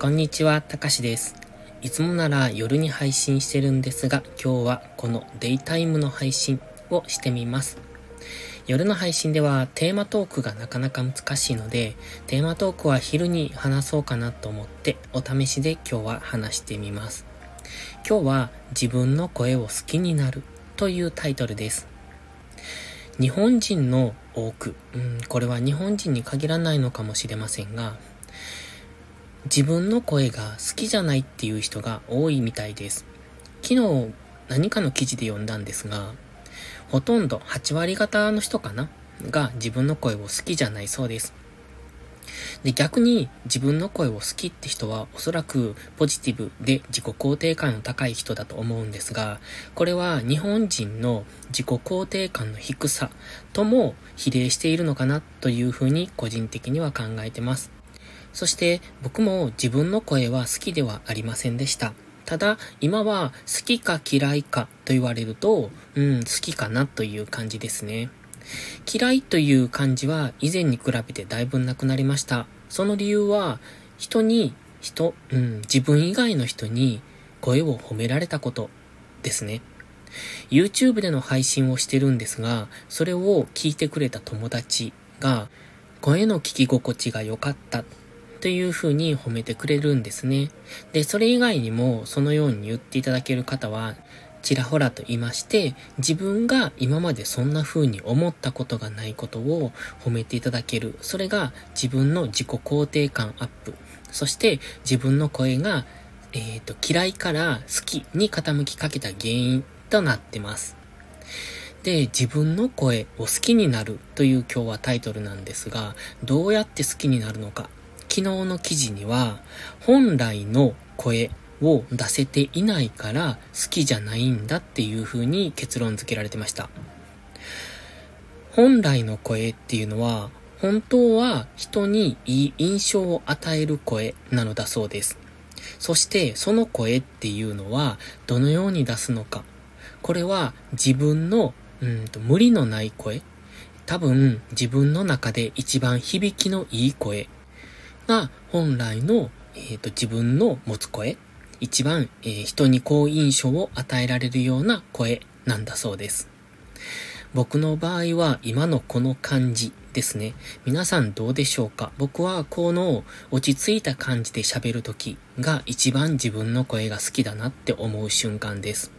こんにちは、たかしです。いつもなら夜に配信してるんですが、今日はこのデイタイムの配信をしてみます。夜の配信ではテーマトークがなかなか難しいので、テーマトークは昼に話そうかなと思ってお試しで今日は話してみます。今日は自分の声を好きになるというタイトルです。日本人の多く、うん、これは日本人に限らないのかもしれませんが、自分の声が好きじゃないっていう人が多いみたいです。昨日何かの記事で読んだんですが、ほとんど8割方の人かな？が自分の声を好きじゃないそうです。で、逆に自分の声を好きって人はおそらくポジティブで自己肯定感の高い人だと思うんですが、これは日本人の自己肯定感の低さとも比例しているのかなというふうに個人的には考えてます。そして僕も自分の声は好きではありませんでした。ただ、今は好きか嫌いかと言われると、うん、好きかなという感じですね。嫌いという感じは以前に比べてだいぶなくなりました。その理由は、人に、人、うん、自分以外の人に声を褒められたことですね。YouTube での配信をしてるんですが、それを聞いてくれた友達が、声の聞き心地が良かったという風に褒めてくれるんですね。で、それ以外にもそのように言っていただける方は、ちらほらと言いまして、自分が今までそんな風に思ったことがないことを褒めていただける。それが自分の自己肯定感アップ。そして自分の声が、えっ、ー、と、嫌いから好きに傾きかけた原因となってます。で、自分の声を好きになるという今日はタイトルなんですが、どうやって好きになるのか。昨日の記事には、本来の声を出せていないから好きじゃないんだっていう風に結論付けられてました。本来の声っていうのは、本当は人にいい印象を与える声なのだそうです。そしてその声っていうのはどのように出すのか。これは自分のうんと無理のない声。多分自分の中で一番響きのいい声が本来の、えーと自分の持つ声一番、えー、人に好印象を与えられるような声なんだそうです。僕の場合は今のこの感じですね。皆さんどうでしょうか？僕はこの落ち着いた感じで喋るときが一番自分の声が好きだなって思う瞬間です。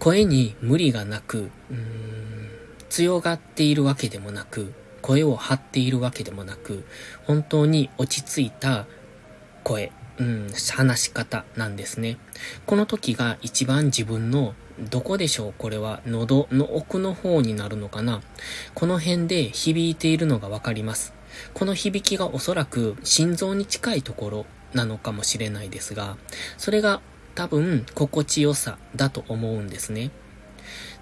声に無理がなく、うーん強がっているわけでもなく、声を張っているわけでもなく、本当に落ち着いた声うん、話し方なんですね。この時が一番自分のどこでしょう？これは喉の奥の方になるのかな？この辺で響いているのがわかります。この響きがおそらく心臓に近いところなのかもしれないですが、それが多分心地よさだと思うんですね。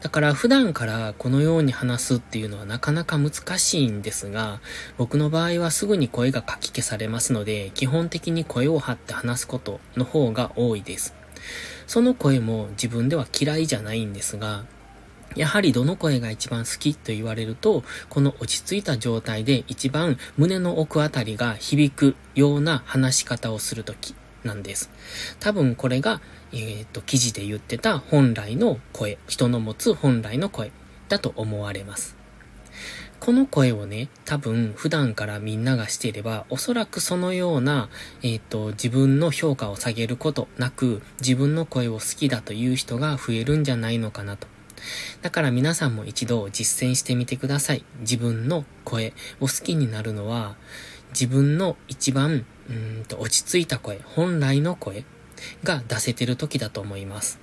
だから普段からこのように話すっていうのはなかなか難しいんですが、僕の場合はすぐに声がかき消されますので、基本的に声を張って話すことの方が多いです。その声も自分では嫌いじゃないんですが、やはりどの声が一番好きと言われると、この落ち着いた状態で一番胸の奥あたりが響くような話し方をするときなんです。多分これがえっ、ー、と、記事で言ってた本来の声、人の持つ本来の声だと思われます。この声をね、多分普段からみんながしていれば、おそらくそのような、えっ、ー、と、自分の評価を下げることなく、自分の声を好きだという人が増えるんじゃないのかなと。だから皆さんも一度実践してみてください。自分の声を好きになるのは、自分の一番、うんと落ち着いた声、本来の声が出せてる時だと思います。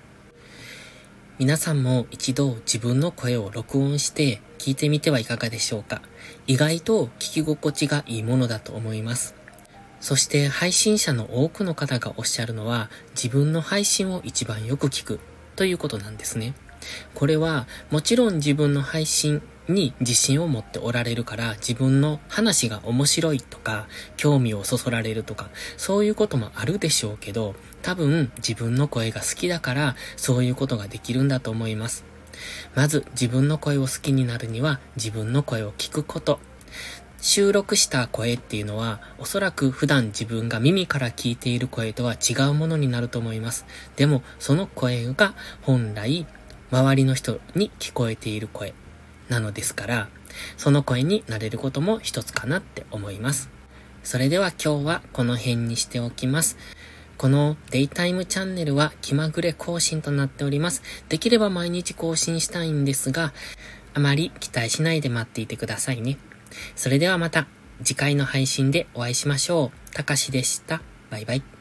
皆さんも一度自分の声を録音して聞いてみてはいかがでしょうか意外と聞き心地がいいものだと思います。そして配信者の多くの方がおっしゃるのは自分の配信を一番よく聞くということなんですね。これはもちろん自分の配信に自信を持っておられるから自分の話が面白いとか興味をそそられるとかそういうこともあるでしょうけど多分自分の声が好きだからそういうことができるんだと思います。まず自分の声を好きになるには自分の声を聞くこと。収録した声っていうのは、おそらく普段自分が耳から聞いている声とは違うものになると思います。でも、その声が本来、周りの人に聞こえている声なのですから、その声になれることも一つかなって思います。それでは今日はこの辺にしておきます。このデイタイムチャンネルは気まぐれ更新となっております。できれば毎日更新したいんですが、あまり期待しないで待っていてくださいね。それではまた次回の配信でお会いしましょう。たかしでした。バイバイ。